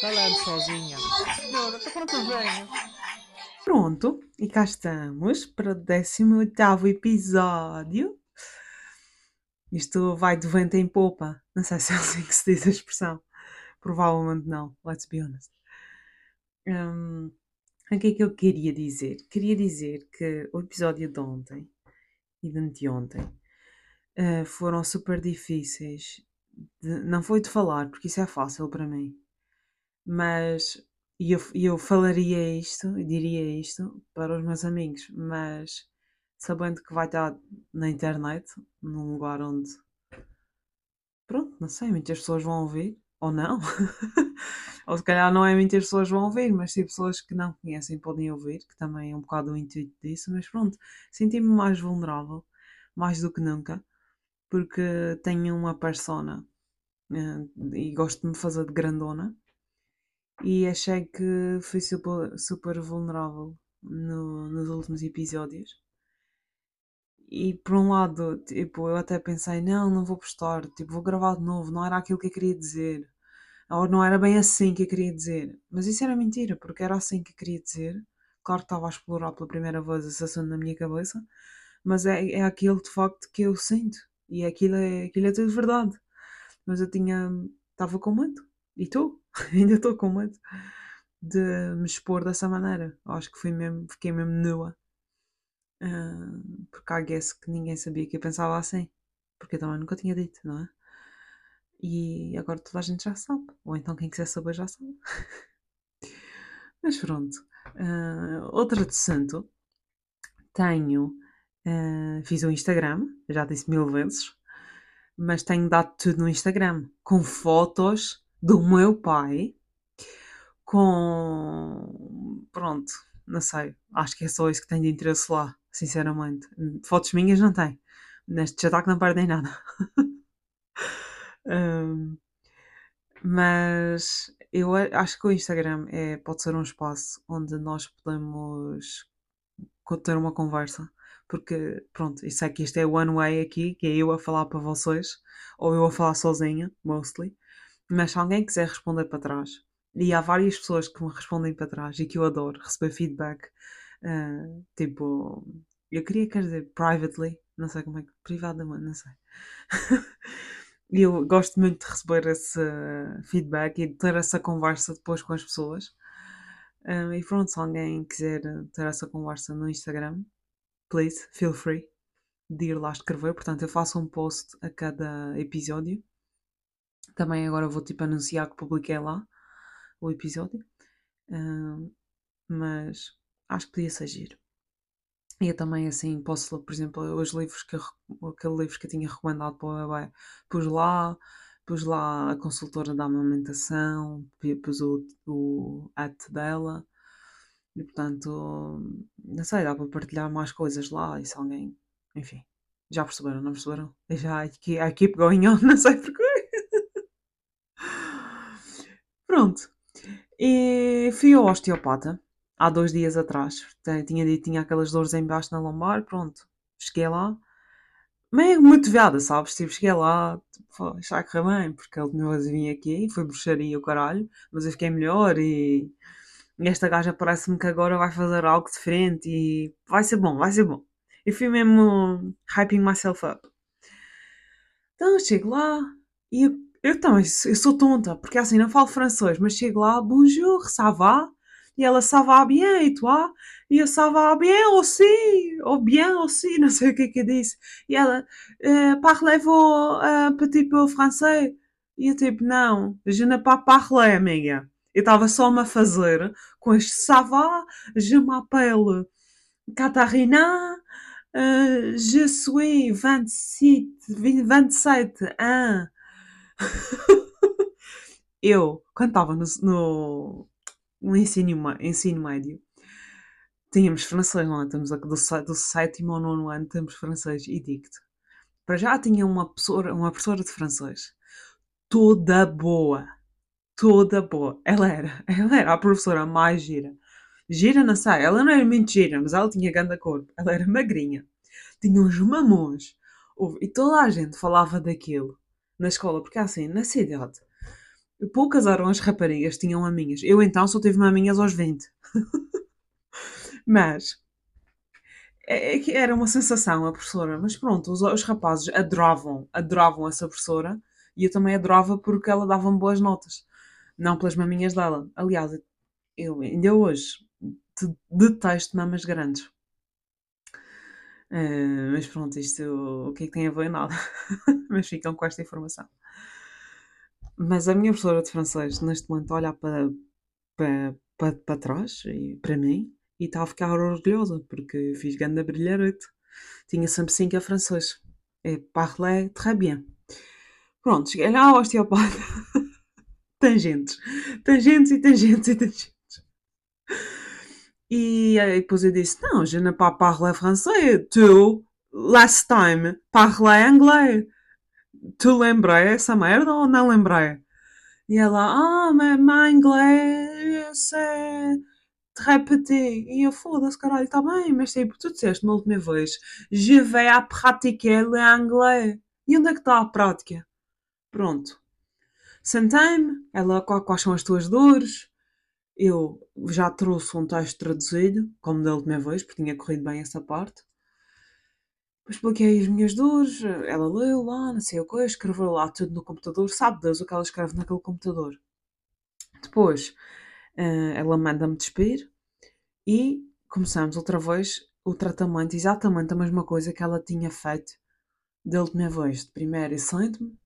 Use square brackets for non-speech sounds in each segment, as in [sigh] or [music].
falando sozinha. Quando eu venho? Pronto, e cá estamos para o 18 episódio. Isto vai de vento em popa. Não sei se é assim que se diz a expressão. Provavelmente não, let's be honest. Um, o que é que eu queria dizer? Queria dizer que o episódio de ontem e de anteontem uh, foram super difíceis. De, não foi de falar, porque isso é fácil para mim. Mas e eu, eu falaria isto, diria isto para os meus amigos, mas sabendo que vai estar na internet, num lugar onde, pronto, não sei, muitas pessoas vão ouvir, ou não, [laughs] ou se calhar não é muitas pessoas vão ouvir, mas sim pessoas que não conhecem podem ouvir, que também é um bocado o intuito disso, mas pronto, senti-me mais vulnerável, mais do que nunca, porque tenho uma persona uh, e gosto de me fazer de grandona e achei que fui super, super vulnerável no, nos últimos episódios. E por um lado, tipo, eu até pensei, não, não vou postar, tipo, vou gravar de novo, não era aquilo que eu queria dizer. Ou não era bem assim que eu queria dizer. Mas isso era mentira, porque era assim que eu queria dizer. Claro que estava a explorar pela primeira vez esse assunto na minha cabeça, mas é, é aquilo de facto que eu sinto. E aquilo é, aquilo é tudo verdade. Mas eu tinha, estava com medo. E tu? [laughs] Ainda estou com medo de me expor dessa maneira. Acho que fui mesmo, fiquei mesmo nua. Uh, porque há guess que ninguém sabia que eu pensava assim. Porque eu também nunca tinha dito, não é? E agora toda a gente já sabe. Ou então quem quiser saber já sabe. [laughs] Mas pronto. Uh, outra de santo. Tenho. Uh, fiz o um Instagram, já disse mil vezes. Mas tenho dado tudo no Instagram. Com fotos do meu pai com. Pronto, não sei. Acho que é só isso que tenho de interesse lá, sinceramente. Fotos minhas não tem. Neste ataque não perdem nada. [laughs] um, mas eu acho que o Instagram é, pode ser um espaço onde nós podemos ter uma conversa. Porque, pronto, isso é que isto é one way aqui, que é eu a falar para vocês, ou eu a falar sozinha, mostly. Mas se alguém quiser responder para trás, e há várias pessoas que me respondem para trás e que eu adoro receber feedback, uh, tipo, eu queria, quer dizer, privately, não sei como é que, privadamente, não sei. [laughs] E eu gosto muito de receber esse feedback e de ter essa conversa depois com as pessoas. Um, e pronto, se alguém quiser ter essa conversa no Instagram, please, feel free de ir lá escrever. Portanto, eu faço um post a cada episódio também agora vou tipo anunciar que publiquei lá o episódio. Uh, mas acho que podia ser giro. E eu também assim posso, por exemplo, os livros que eu, aquele livro que eu tinha recomendado para o bebê, pus lá, pus lá a consultora da amamentação, pus o, o at dela. E portanto, não sei, dá para partilhar mais coisas lá e se alguém, enfim, já perceberam, não perceberam? [laughs] Já I keep going on, [laughs] não sei porquê. Pronto. E fui ao osteopata há dois dias atrás. Tinha tinha aquelas dores embaixo na lombar. Pronto. Cheguei lá. Meio motivada, sabes? Tipo, cheguei lá, tipo, já correu bem, porque ele tinha vim aqui, foi bruxaria o caralho, mas eu fiquei melhor e, e esta gaja parece-me que agora vai fazer algo diferente e vai ser bom, vai ser bom. E fui mesmo hyping myself up. Então chego lá e eu também, eu sou tonta, porque assim não falo francês, mas chego lá, bonjour, ça va? E ela, ça va bien, e toi? E eu, ça va bien aussi, ou bien aussi, [laughs] não sei o que é que eu disse. E ela, uh, parlez-vous un petit peu français? E eu tipo, não, je ne pas parler, amiga. Eu estava só-me a fazer com este ça va, je m'appelle Catarina, uh, je suis 27, 27 ans, [laughs] eu, quando estava no, no, no ensino, ensino médio, tínhamos francês, não é? Do, do sétimo ao nono ano, temos francês e dicto. Para já tinha uma professora, uma professora de francês toda boa. Toda boa. Ela era, [laughs] ela era a professora mais gira. Gira, não sei, ela não era muito gira, mas ela tinha grande corpo. Ela era magrinha. Tinha uns mamões. E toda a gente falava daquilo na escola, porque assim, na cidade, Poucas eram as raparigas que tinham maminhas. Eu então só tive maminhas aos 20. [laughs] Mas é, é que era uma sensação a professora. Mas pronto, os, os rapazes adoravam, adoravam essa professora e eu também adorava porque ela dava-me boas notas. Não pelas maminhas dela. Aliás, eu ainda hoje de- detesto mamas grandes. Eh, mas pronto, isto o que é que tem a ver? Nada. [laughs] mas ficam com esta informação. Mas a minha professora de francês, neste momento, olha para, para, para, para trás e para mim e está a ficar orgulhosa porque fiz grande brilharete. Tinha sempre 5 a francês. E parlé très bien. Pronto, cheguei lá ao osteopata. [laughs] tangentes. Tangentes e tangentes e tangentes. E depois eu disse, não, je ne pas parler français. Tu, last time, parlé anglais. Tu lembrei essa merda ou não lembrei? E ela, ah, mas meu inglês é très petit. E eu, foda-se, caralho, tá bem, mas tipo, tu disseste uma última vez, je vais à pratiquer anglais. E onde é que está a prática? Pronto. Sentei-me, ela, quais são as tuas dores? Eu já trouxe um texto traduzido, como da última vez, porque tinha corrido bem essa parte. Expliquei as minhas dores, ela leu lá, não sei o que, escreveu lá tudo no computador, sabe Deus o que ela escreve naquele computador. Depois, eh, ela manda-me despir e começamos outra vez o tratamento, exatamente a mesma coisa que ela tinha feito da última vez. De primeiro, eu sento-me,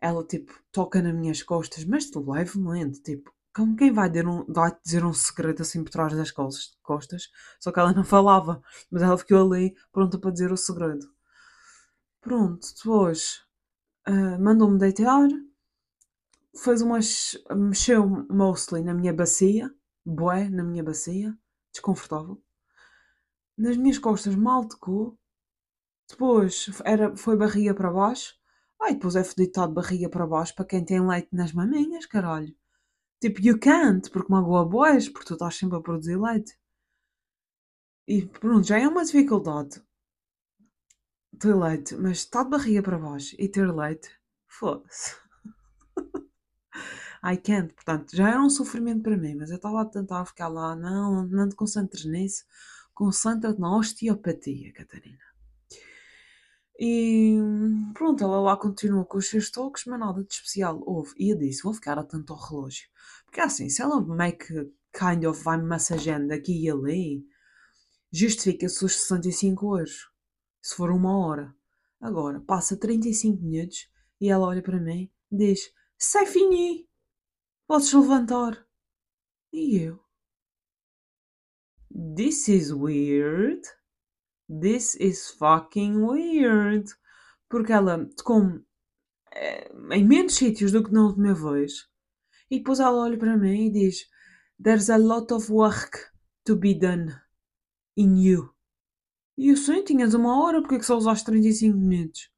ela tipo toca nas minhas costas, mas levemente, tipo, como quem vai dizer um, dizer um segredo assim por trás das costas, só que ela não falava, mas ela ficou ali pronta para dizer o segredo. Pronto, depois ah, mandou-me deitar, fez umas. mexeu mostly na minha bacia, bué na minha bacia, desconfortável. Nas minhas costas mal tocou. Depois era, foi barriga para baixo. Ai, depois é fedido de barriga para baixo para quem tem leite nas maminhas, caralho. Tipo, you can't, porque magoa boés, porque tu estás sempre a produzir leite. E pronto, já é uma dificuldade ter leite, mas está de barriga para baixo e ter leite, foda-se. [laughs] I can't, portanto, já era um sofrimento para mim, mas eu estava a tentar ficar lá, não, não te concentres nisso, concentra-te na osteopatia, Catarina. E pronto, ela lá continua com os seus toques, mas nada de especial houve. E eu disse, vou ficar atento ao relógio. Porque assim, se ela make kind of vai-me massageando aqui e ali, justifica-se os 65 euros. Se for uma hora. Agora, passa 35 minutos e ela olha para mim diz, c'est fini, podes levantar. E eu, this is weird. This is fucking weird. Porque ela tocou-me eh, em menos sítios do que na última vez. E depois ela olha para mim e diz: There's a lot of work to be done in you. E eu sei, tinhas uma hora, porque é que só usaste 35 minutos?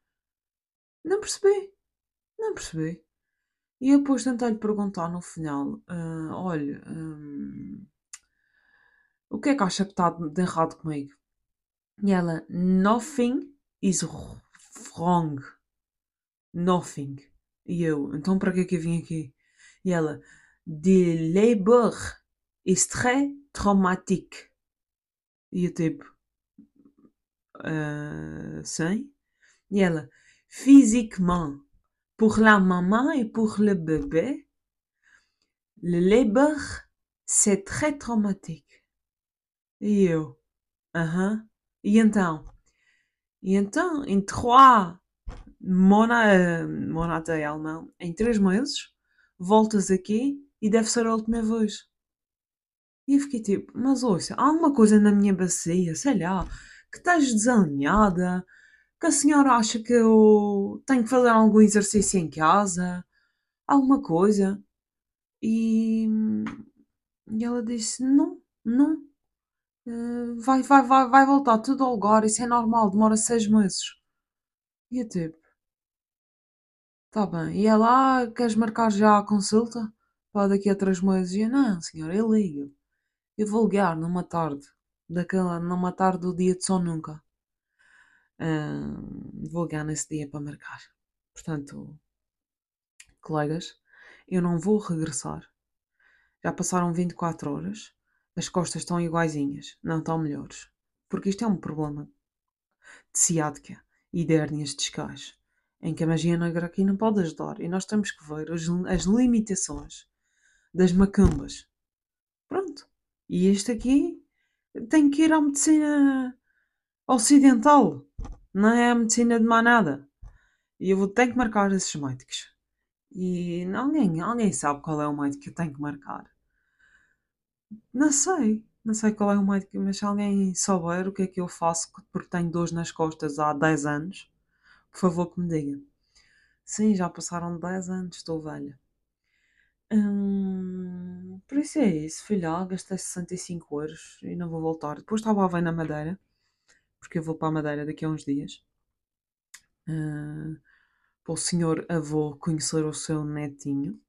Não percebi. Não percebi. E eu depois tentei-lhe perguntar no final: "Ah, Olha, hum, o que é que acha que está de errado comigo? E ela: Nothing is wrong. Nothing. E eu: Então para que que eu vim aqui? E ela: labor is très traumatique. E eu tipo: "Ah, sim? E ela: Physiquement, pour la maman et pour le bébé, le labor c'est très traumatique. E eu: Aham. E então? E então, em trois mona, monata em alemão, em três meses, voltas aqui e deve ser a última vez. E eu fiquei tipo, mas ouça, há alguma coisa na minha bacia, sei lá, que estás desalinhada, que a senhora acha que eu tenho que fazer algum exercício em casa, alguma coisa. E, e ela disse, não, não, eh, vai, vai, vai, vai voltar tudo ao lugar, isso é normal, demora seis meses. E eu tipo, tá bem. E ela, ah, queres marcar já a consulta? Para daqui a três meses? E eu, não, senhora, eu ligo. Eu vou ligar numa tarde, daquela, numa tarde do dia de só nunca. Ah, vou ligar nesse dia para marcar. Portanto, colegas, Eu não vou regressar. Já passaram 24 horas. As costas estão iguaizinhas, não estão melhores. Porque isto é um problema de ciática e de hérnias discais, em que a magia negra aqui não pode ajudar. E nós temos que ver as, as limitações das macumbas. Pronto. E este aqui tem que ir à medicina ocidental. Não é a medicina de mais nada. E eu vou ter que marcar esses médicos. E alguém, alguém sabe qual é o médico que eu tenho que marcar? Não sei. Não sei qual é o médico, mas se alguém souber o que é que eu faço porque tenho dores nas costas há 10 anos, por favor que me diga. Sim, já passaram 10 anos, estou velha. Hum, por isso é isso, filha. Gastei 65 euros e não vou voltar. Depois estava a ver na Madeira, porque eu vou para a Madeira daqui a uns dias. Uh, para o senhor avô conhecer o seu netinho.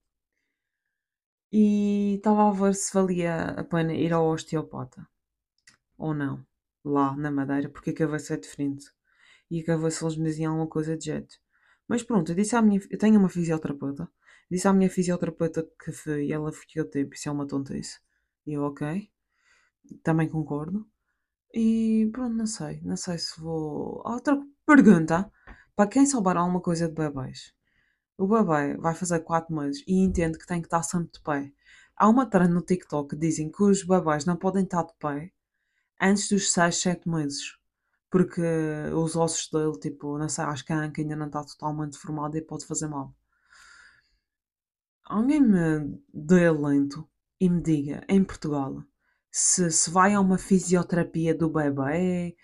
E estava a ver se valia a pena ir ao osteopata. Ou não. Lá na Madeira, porque a cabeça é diferente. E a cabeça eles me diziam alguma coisa de jeito. Mas pronto, eu disse à minha. Eu tenho uma fisioterapeuta. Disse à minha fisioterapeuta que foi, ela ficou tipo, isso é uma tontice. E eu, ok. Também concordo. E pronto, não sei. Não sei se vou. Outra pergunta. Para quem souber alguma coisa de bebês. O bebê vai fazer 4 meses e entende que tem que estar sempre de pé. Há uma trend no TikTok que dizem que os bebês não podem estar de pé antes dos 6, 7 meses. Porque os ossos dele, tipo, não sei, acho que a anca ainda não está totalmente formada e pode fazer mal. Alguém me dê lento e me diga, em Portugal, se, se vai a uma fisioterapia do bebê,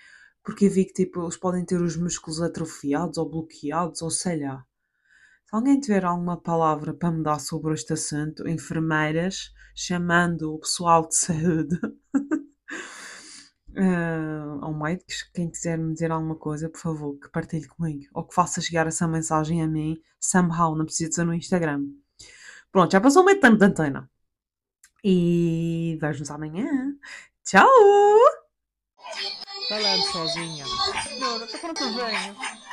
porque vi que tipo, eles podem ter os músculos atrofiados ou bloqueados, ou sei lá. Se alguém tiver alguma palavra para me dar sobre este assunto, enfermeiras, chamando o pessoal de saúde, uh, [laughs] ou médicos, quem quiser me dizer alguma coisa, por favor, que partilhe comigo. Ou que faça chegar essa mensagem a mim, somehow, não precisa dizer no Instagram. Pronto, já passou meio tempo de antena. E vejo-nos amanhã. Tchau! Falando sozinha. Quando eu venho?